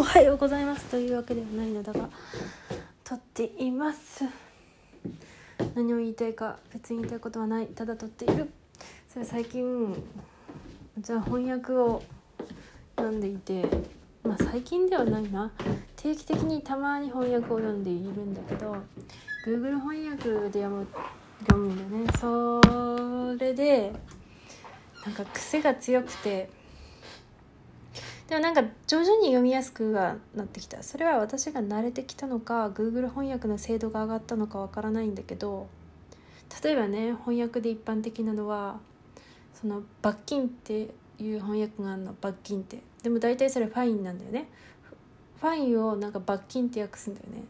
おはようございますというわけではないのだが撮っています。何を言いたいか別に言いたいことはない。ただ撮っている。それ最近じゃあ翻訳を読んでいてまあ最近ではないな。定期的にたまに翻訳を読んでいるんだけど Google 翻訳で読む読むんだよね。それでなんか癖が強くてでもなんか徐々に読みやすくはなってきた。それは私が慣れてきたのか Google 翻訳の精度が上がったのかわからないんだけど例えばね翻訳で一般的なのはその罰金っていう翻訳があるの。罰金って。でも大体それファインなんだよね。ファインをなんか罰金って訳すんだよね。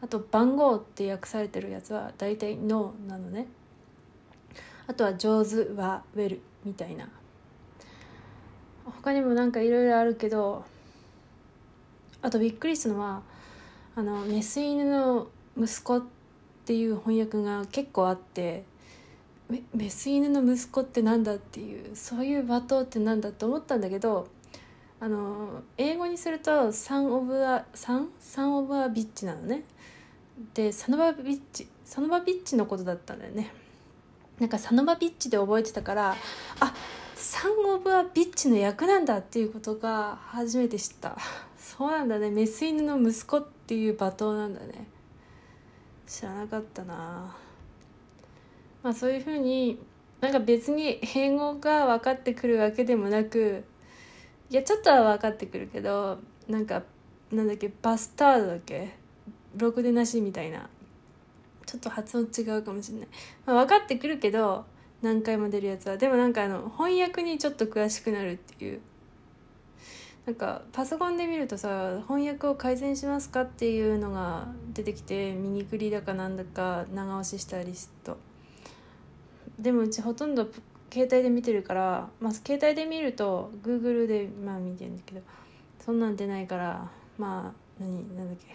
あと番号って訳されてるやつは大体ノーなのね。あとは上手はウェルみたいな。他にもなんかいろいろあるけどあとびっくりしたのはあのメス犬の息子っていう翻訳が結構あってメス犬の息子ってなんだっていうそういう罵倒ってなんだって思ったんだけどあの英語にすると「サン・オブ・ア・サン・サン・オブ・ア・ビッチ」なのね。でサノバビッチサノバビッチのことだったんだよね。なんかサノバビッチで覚えてたからあサン・オブ・ア・ビッチの役なんだっていうことが初めて知った。そうなんだね。メス犬の息子っていう罵倒なんだね。知らなかったな。まあそういうふうになんか別に併合が分かってくるわけでもなくいやちょっとは分かってくるけどなんかなんだっけバスタードだっけ？ろくでなしみたいな。ちょっと発音違うかもしれない、まあ、分かってくるけど何回も出るやつは。でもなんかあの翻訳にちょっと詳しくなるっていう。なんかパソコンで見るとさ翻訳を改善しますかっていうのが出てきてミニクリだかなんだか長押ししたリストでもうちほとんど携帯で見てるからまあ携帯で見ると Google でまあ見てるんだけど。そんなん出ないからまあ何なんだっけ。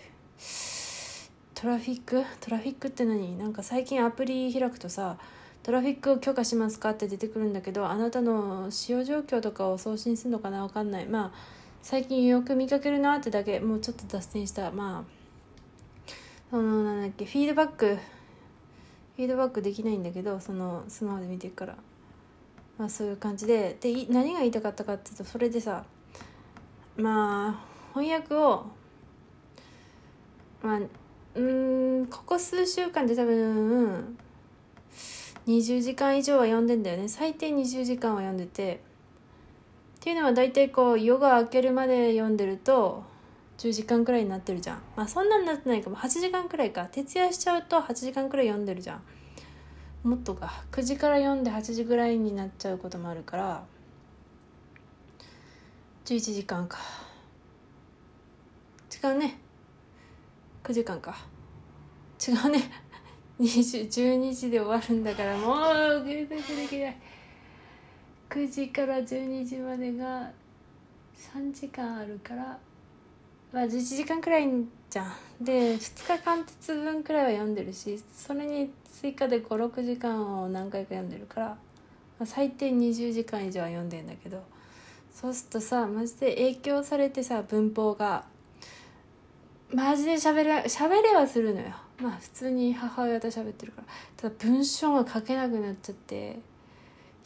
トラフィック？トラフィックって何？なんか最近アプリ開くとさトラフィックを許可しますか？って出てくるんだけどあなたの使用状況とかを送信するのかな？わかんない。まあ最近よく見かけるなってだけもうちょっと脱線した。まあそのなんだっけフィードバックフィードバックできないんだけどそのスマホで見てるから。まあそういう感じで。で何が言いたかったかっていうとそれでさまあ翻訳をまあうんここ数週間で多分20時間以上は読んでんだよね。最低20時間は読んでて。っていうのは大体こう夜が明けるまで読んでると10時間くらいになってるじゃん。まあそんなになってないかも。8時間くらいか。徹夜しちゃうと8時間くらい読んでるじゃん。もっとか。9時から読んで8時ぐらいになっちゃうこともあるから。11時間か。違うね。9時間か。違うね。12時で終わるんだからもうできできない9時から12時までが3時間あるから。まあ11時間くらいじゃん。で2日間鉄分くらいは読んでるしそれに追加で56時間を何回か読んでるから、まあ、最低20時間以上は読んでんだけど。そうするとさマジで影響されてさ文法が。マジで喋れ喋れはするのよ。まあ普通に母親と喋ってるからただ文章が書けなくなっちゃって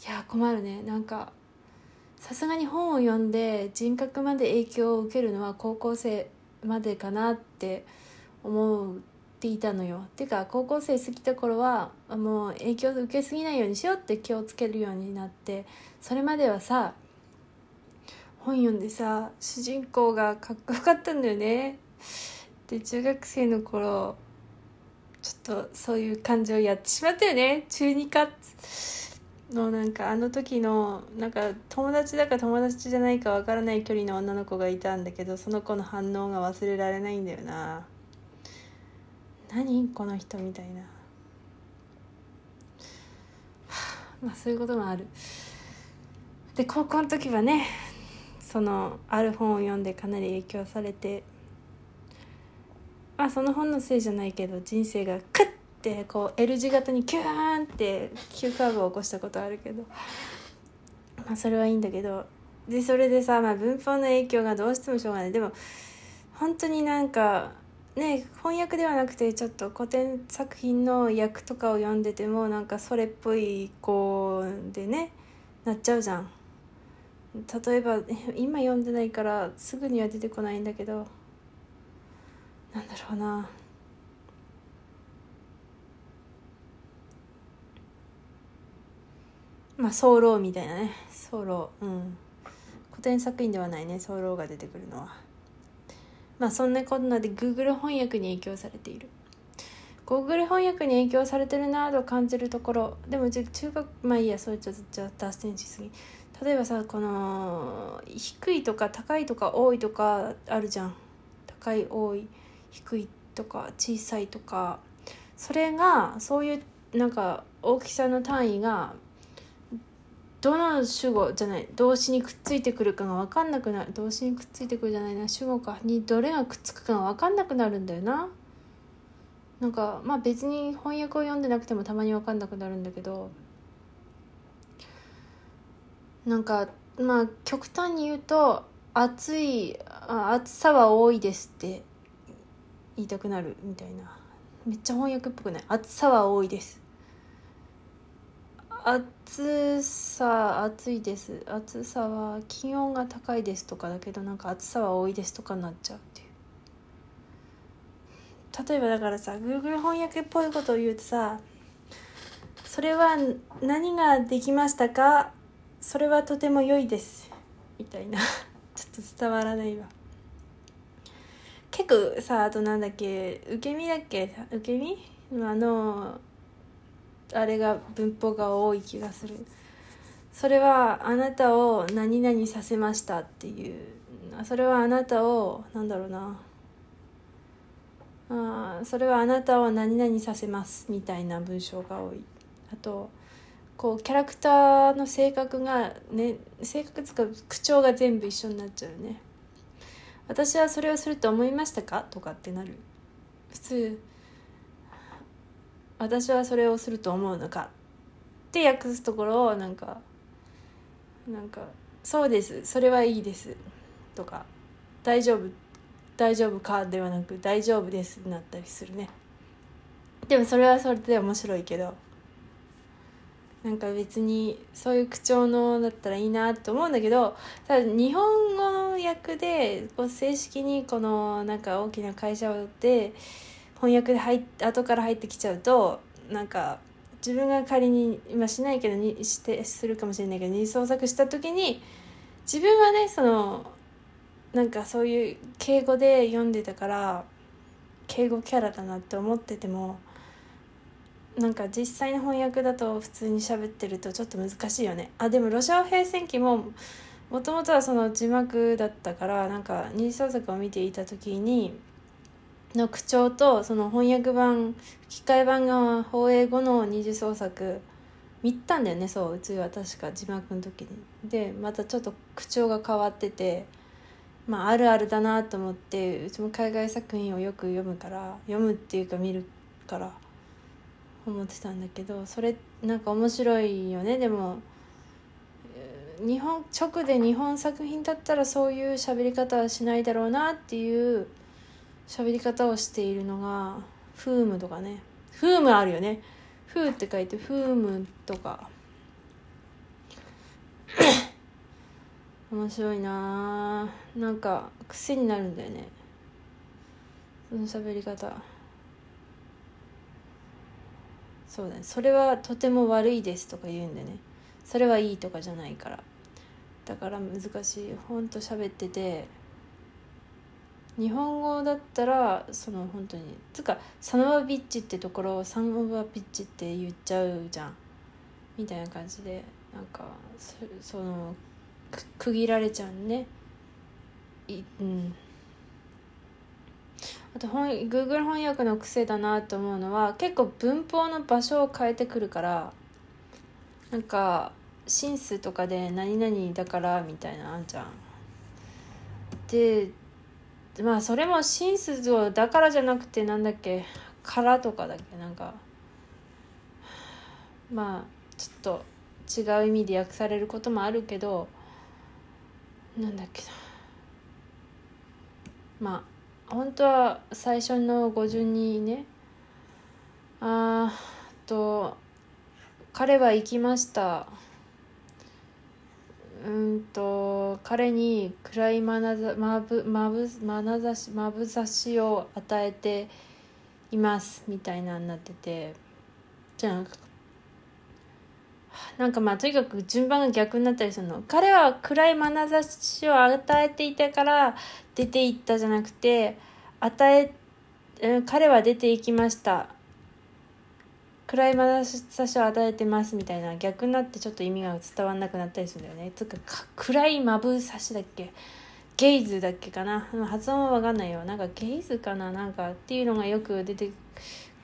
いや困るね。なんかさすがに本を読んで人格まで影響を受けるのは高校生までかなって思っていたのよ。っていうか高校生過ぎた頃はもう影響を受けすぎないようにしようって気をつけるようになってそれまではさ本読んでさ主人公がかっこよかったんだよね。で中学生の頃ちょっとそういう感じをやってしまったよね。中2かのなんかあの時のなんか友達だか友達じゃないかわからない距離の女の子がいたんだけどその子の反応が忘れられないんだよな。何この人みたいな、はあ、まあそういうこともある。で高校の時はねそのある本を読んでかなり影響されてまあその本のせいじゃないけど人生がクッてこう L 字型にキューンって急カーブを起こしたことあるけどまあそれはいいんだけどでそれでさ、まあ、文法の影響がどうしてもしょうがない。でも本当になんかね翻訳ではなくてちょっと古典作品の訳とかを読んでてもなんかそれっぽい子でねなっちゃうじゃん。例えば今読んでないからすぐには出てこないんだけどなんだろうな。まあ早漏みたいなね。早漏うん。古典作品ではないね。早漏が出てくるのは。まあそんなこんなで Google 翻訳に影響されている。Google 翻訳に影響されてるなと感じるところ。でも中学まあいいや。それちょっとじゃ脱線しすぎ。例えばさこの低いとか高いとか多いとかあるじゃん。高い多い。低いとか小さいとかそれがそういうなんか大きさの単位がどの主語じゃない動詞にくっついてくるかが分かんなくなる動詞にくっついてくるじゃないな主語かにどれがくっつくかが分かんなくなるんだよな。なんかまあ別に翻訳を読んでなくてもたまに分かんなくなるんだけどなんかまあ極端に言うと暑い暑さは多いですって。言いたくなるみたいな。めっちゃ翻訳っぽくない？暑さは多いです。暑さ暑いです。暑さは気温が高いですとかだけどなんか暑さは多いですとかになっちゃうっていう。例えばだからさ Google 翻訳っぽいことを言うとさそれは何ができましたか？それはとても良いです。みたいな。ちょっと伝わらないわ。結構さあとなんだっけ受け身だっけ？受け身？あのあれが文法が多い気がする。それはあなたを何々させましたっていう。それはあなたをなんだろうな。あそれはあなたを何々させますみたいな文章が多い。あとこうキャラクターの性格がね性格つか口調が全部一緒になっちゃうね。私はそれをすると思いましたか？とかってなる普通私はそれをすると思うのか？って訳すところをなんかなんか「そうです。それはいいです」とか「大丈夫大丈夫か?」ではなく「大丈夫です」になったりするね。でもそれはそれで面白いけどなんか別にそういう口調のだったらいいなと思うんだけどただ日本語の訳でこう正式にこのなんか大きな会社で翻訳で入っ後から入ってきちゃうとなんか自分が仮に今しないけどにしてするかもしれないけど二次創作した時に自分はねそのなんかそういう敬語で読んでたから敬語キャラだなって思ってても。なんか実際の翻訳だと普通に喋ってるとちょっと難しいよねあでもロシア平戦記ももともとはその字幕だったからなんか二次創作を見ていた時にの口調とその翻訳版吹き替え版が放映後の二次創作見たんだよねそううちは確か字幕の時に。でまたちょっと口調が変わっててまああるあるだなと思ってうちも海外作品をよく読むから読むっていうか見るから思ってたんだけどそれなんか面白いよね。でも日本直で日本作品だったらそういう喋り方はしないだろうなっていう喋り方をしているのがフームとかね。フームあるよね。フーって書いてフームとか。面白いな。なんか癖になるんだよね。その喋り方。そうだね。それはとても悪いですとか言うんでね。それはいいとかじゃないから。だから難しい。ほんと喋ってて。日本語だったらその本当につかサノバビッチってところをサノバビッチって言っちゃうじゃん。みたいな感じでなんかその区切られちゃうね。いうん。あと本 Google 翻訳の癖だなと思うのは結構文法の場所を変えてくるからなんかシンスとかで何々だからみたいなあんじゃん。でまあそれもシンスだからじゃなくてなんだっけ？からとかだっけ？なんか。まあちょっと違う意味で訳されることもあるけどなんだっけな。まあ本当は最初の語順にねあーと彼は行きました。うんと彼に暗いまなざまぶまぶまなざしまぶざしを与えていますみたいなになってて。じゃあなんかまあとにかく順番が逆になったりするの？彼は暗い眼差しを与えていたから出ていったじゃなくて与え彼は出ていきました。暗い眼差しを与えてますみたいな逆になってちょっと意味が伝わんなくなったりするんだよね。つうか暗いまぶさしだっけ？ゲイズだっけかな？発音は分かんないよ。なんかゲイズかな？なんかっていうのがよく出て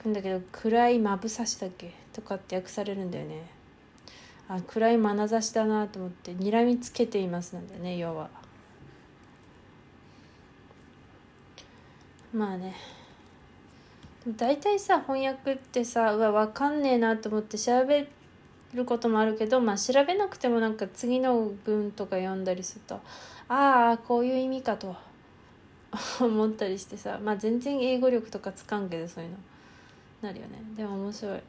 くんだけど暗いまぶさしだっけ？とかって訳されるんだよね。あ暗い眼差しだなと思って睨みつけていますなんだよね要は。まあね。大体さ翻訳ってさうわ分かんねえなと思って調べることもあるけどまあ調べなくてもなんか次の文とか読んだりするとああこういう意味かと 思ったりしてさまあ全然英語力とかつかんけどそういうの。なるよね。でも面白い。